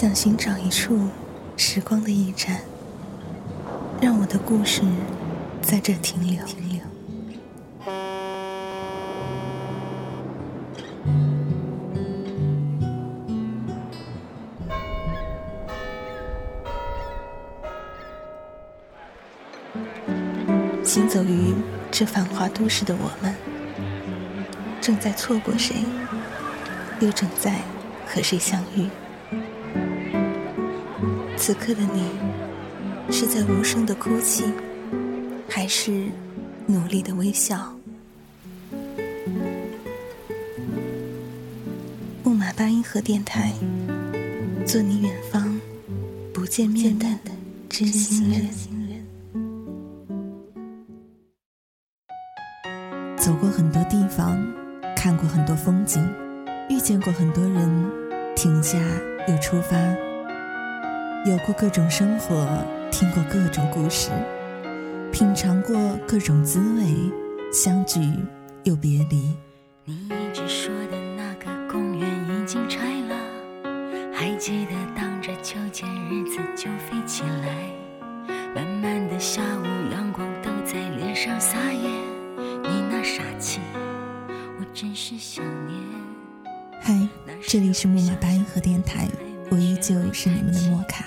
想寻找一处时光的驿站，让我的故事在这停留。停留行走于这繁华都市的我们，正在错过谁，又正在和谁相遇？此刻的你，是在无声的哭泣，还是努力的微笑？木马八音盒电台，做你远方不见面的真心人。走过很多地方，看过很多风景，遇见过很多人，停下又出发。有过各种生活，听过各种故事，品尝过各种滋味，相聚又别离。你一直说的那个公园已经拆了，还记得荡着秋千日子就飞起来。慢慢的下午，阳光都在脸上撒野，你那傻气，我真是想念。嗨，这里是木马八音盒电台。我依旧是你们的莫卡。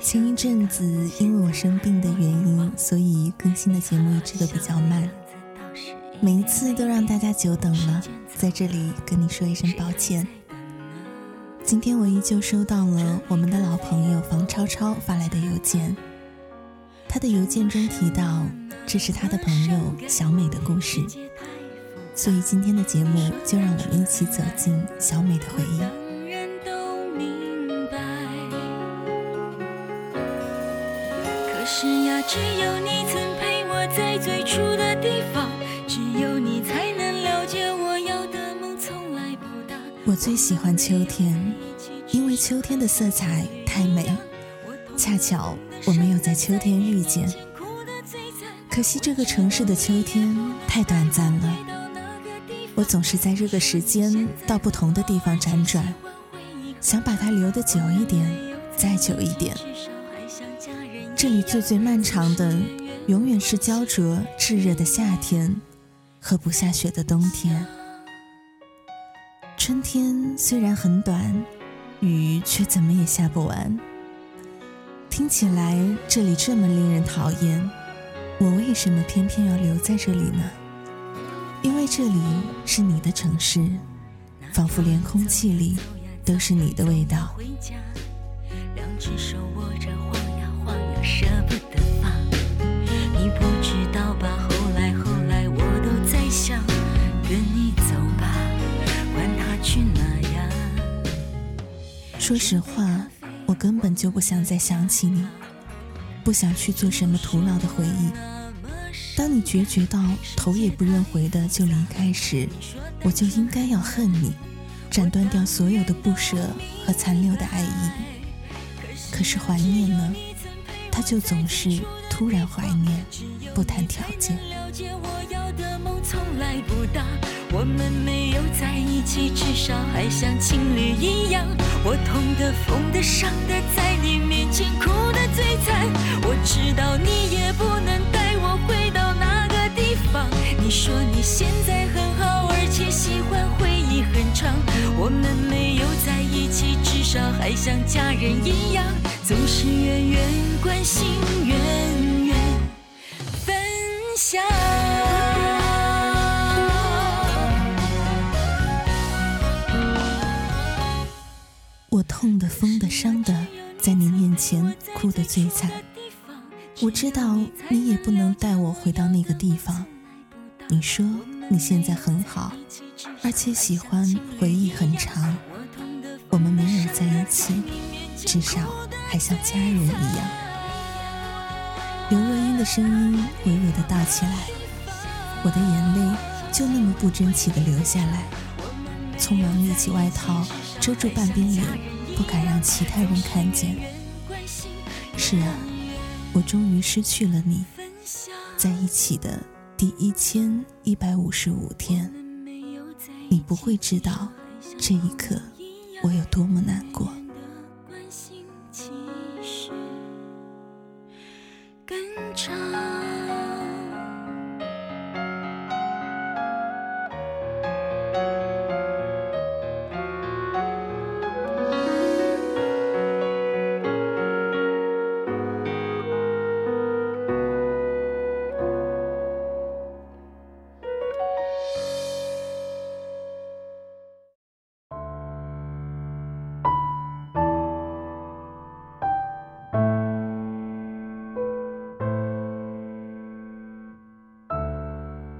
前一阵子因为我生病的原因，所以更新的节目一直都比较慢，每一次都让大家久等了，在这里跟你说一声抱歉。今天我依旧收到了我们的老朋友房超超发来的邮件，他的邮件中提到这是他的朋友小美的故事，所以今天的节目就让我们一起走进小美的回忆。是呀，只有你曾陪我在最初的地方，只有你才能了解我要的梦从来不大。我最喜欢秋天，因为秋天的色彩太美。恰巧我没有在秋天遇见，可惜这个城市的秋天太短暂了。我总是在这个时间到不同的地方辗转，想把它留得久一点，再久一点。这里最最漫长的，永远是焦灼炙热的夏天和不下雪的冬天。春天虽然很短，雨却怎么也下不完。听起来这里这么令人讨厌，我为什么偏偏要留在这里呢？因为这里是你的城市，仿佛连空气里都是你的味道。两只手握着舍不得放，你不知道吧？后来后来，我都在想，跟你走吧，管他去哪呀。说实话，我根本就不想再想起你，不想去做什么徒劳的回忆。当你决绝到头也不愿回的就离开时，我就应该要恨你，斩断掉所有的不舍和残留的爱意。可是怀念呢？他就总是突然怀念，不谈条件了解。我们没有在一起，至少还像情侣一样。我痛的、疯的、伤的，在你面前哭的最惨。我知道你也不能带我回到那个地方。你说你现在很好，而且喜欢回很长。我们没有在一起，至少还像家人一样。总是远远关心，远远分享。我痛的、疯的、伤的，在你面前哭得最惨。我知道你也不能带我回到那个地方。你说你现在很好，而且喜欢回忆很长。我们没有在一起，至少。还像家人一样。刘若英的声音微微的倒起来，我的眼泪就那么不争气的流下来，匆忙立起外套遮住半边脸，不敢让其他人看见。是啊，我终于失去了你，在一起的第一千一百五十五天，你不会知道这一刻我有多么难过。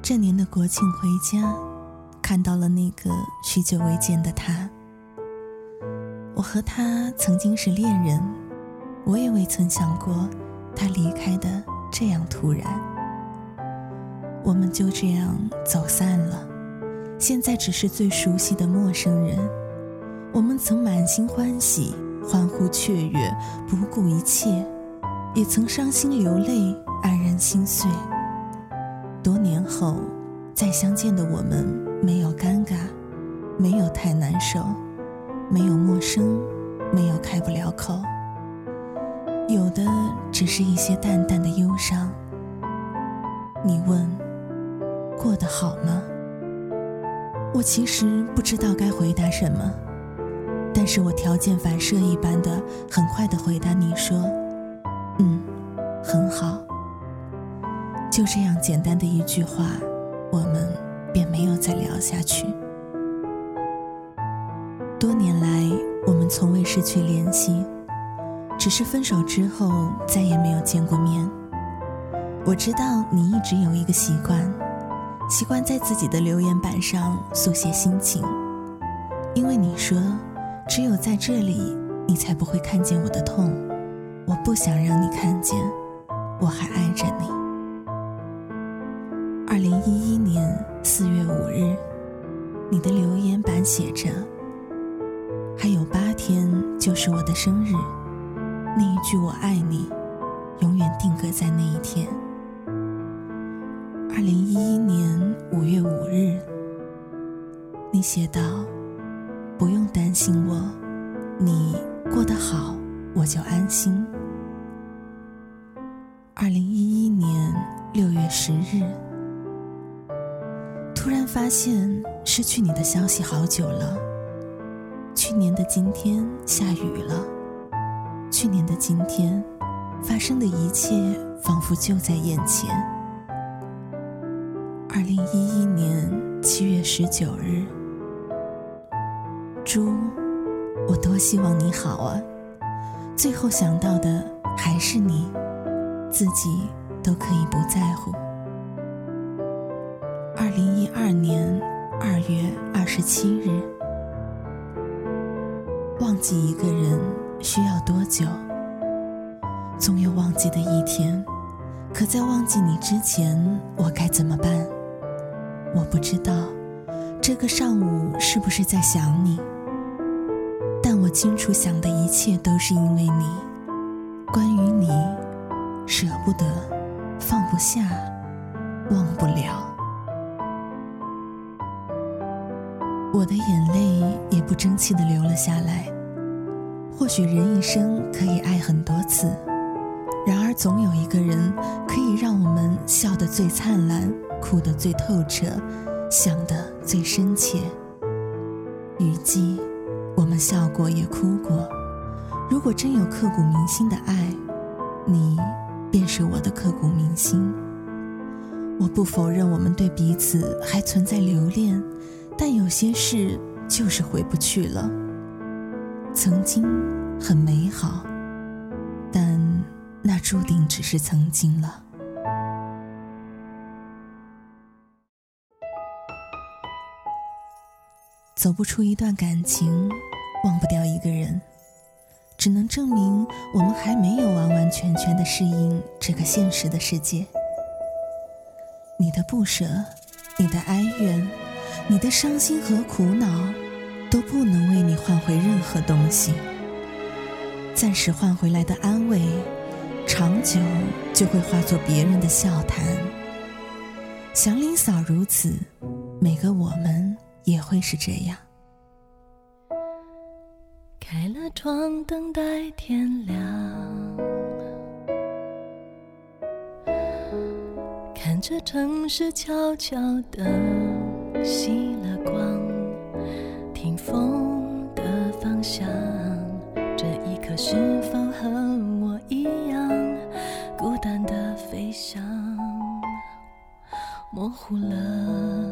这年的国庆回家，看到了那个许久未见的他。我和他曾经是恋人，我也未曾想过他离开的这样突然。我们就这样走散了，现在只是最熟悉的陌生人。我们曾满心欢喜，欢呼雀跃，不顾一切，也曾伤心流泪，黯然心碎。多年后，再相见的我们，没有尴尬，没有太难受，没有陌生，没有开不了口，有的只是一些淡淡的忧伤。你问，过得好吗？我其实不知道该回答什么。但是我条件反射一般的很快的回答你说：“嗯，很好。”就这样简单的一句话，我们便没有再聊下去。多年来，我们从未失去联系，只是分手之后再也没有见过面。我知道你一直有一个习惯，习惯在自己的留言板上速写心情，因为你说。只有在这里，你才不会看见我的痛。我不想让你看见，我还爱着你。四月五日，你的留言板写着：“还有八天就是我的生日。”那一句“我爱你”，永远定格在那一天。二零一一年五月五日，你写道。不用担心我，你过得好，我就安心。二零一一年六月十日，突然发现失去你的消息好久了。去年的今天下雨了，去年的今天发生的一切仿佛就在眼前。二零一一年七月十九日。猪，我多希望你好啊！最后想到的还是你，自己都可以不在乎。二零一二年二月二十七日，忘记一个人需要多久？总有忘记的一天，可在忘记你之前，我该怎么办？我不知道，这个上午是不是在想你？但我清楚，想的一切都是因为你。关于你，舍不得，放不下，忘不了。我的眼泪也不争气的流了下来。或许人一生可以爱很多次，然而总有一个人可以让我们笑得最灿烂，哭得最透彻，想得最深切。雨季。我们笑过也哭过，如果真有刻骨铭心的爱，你便是我的刻骨铭心。我不否认我们对彼此还存在留恋，但有些事就是回不去了。曾经很美好，但那注定只是曾经了。走不出一段感情，忘不掉一个人，只能证明我们还没有完完全全的适应这个现实的世界。你的不舍，你的哀怨，你的伤心和苦恼，都不能为你换回任何东西。暂时换回来的安慰，长久就会化作别人的笑谈。祥林嫂如此，每个我们。也会是这样。开了窗，等待天亮。看着城市悄悄的熄了光，听风的方向。这一刻是否和我一样，孤单的飞翔，模糊了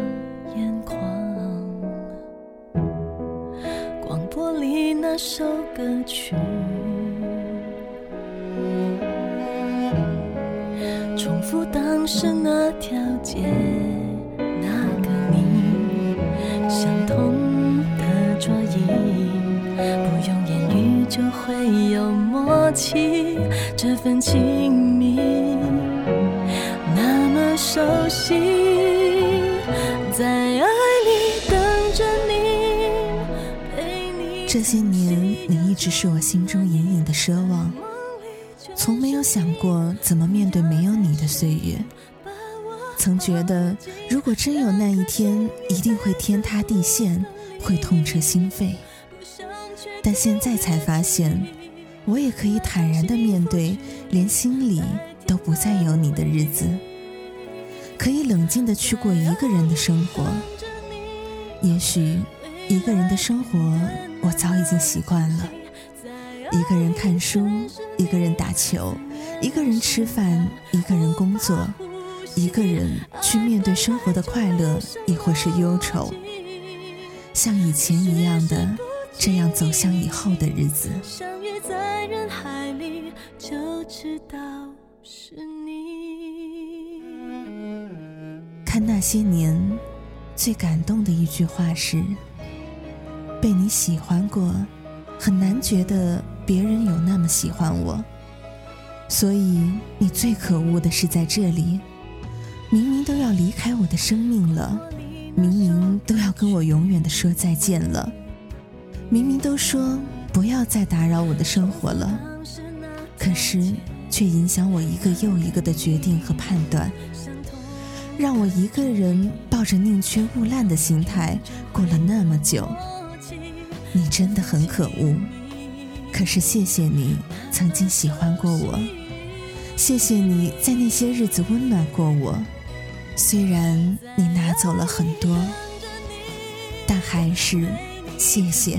眼眶。广播里那首歌曲，重复当时那条街。会有默契，这份亲密那么熟悉，在爱里等着你，这些年，你一直是我心中隐隐的奢望，从没有想过怎么面对没有你的岁月。曾觉得，如果真有那一天，一定会天塌地陷，会痛彻心扉。但现在才发现，我也可以坦然的面对连心里都不再有你的日子，可以冷静的去过一个人的生活。也许，一个人的生活我早已经习惯了，一个人看书，一个人打球，一个人吃饭，一个人工作，一个人去面对生活的快乐，亦或是忧愁，像以前一样的。这样走向以后的日子。相遇在人海里，就知道是你。看那些年，最感动的一句话是：被你喜欢过，很难觉得别人有那么喜欢我。所以你最可恶的是在这里，明明都要离开我的生命了，明明都要跟我永远的说再见了。明明都说不要再打扰我的生活了，可是却影响我一个又一个的决定和判断，让我一个人抱着宁缺毋滥的心态过了那么久。你真的很可恶，可是谢谢你曾经喜欢过我，谢谢你在那些日子温暖过我。虽然你拿走了很多，但还是谢谢。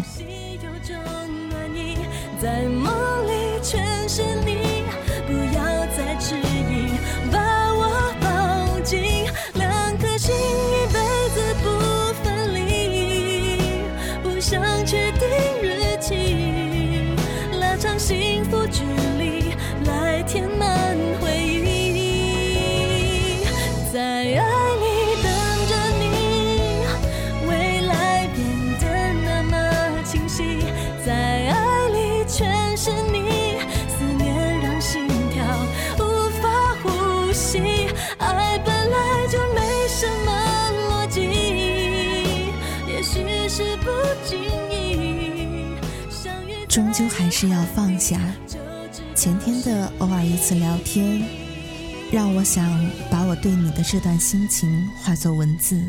在梦里全是你，不要再迟疑，把我抱紧，两颗心一辈子不分离，不想确定日期，拉长幸福距离，来填满回忆，在爱。里等着你，未来变得那么清晰究还是要放下。前天的偶尔一次聊天，让我想把我对你的这段心情化作文字，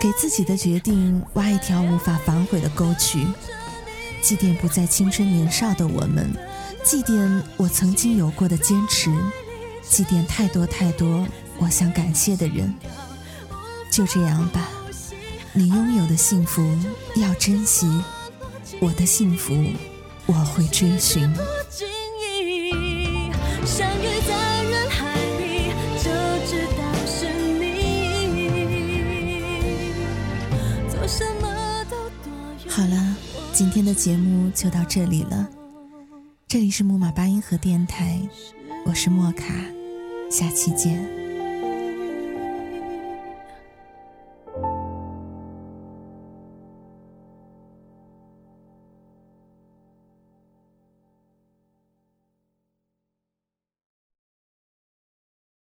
给自己的决定挖一条无法反悔的沟渠，祭奠不再青春年少的我们，祭奠我曾经有过的坚持，祭奠太多太多我想感谢的人。就这样吧，你拥有的幸福要珍惜，我的幸福。我会追寻。好了，今天的节目就到这里了。这里是木马八音盒电台，我是莫卡，下期见。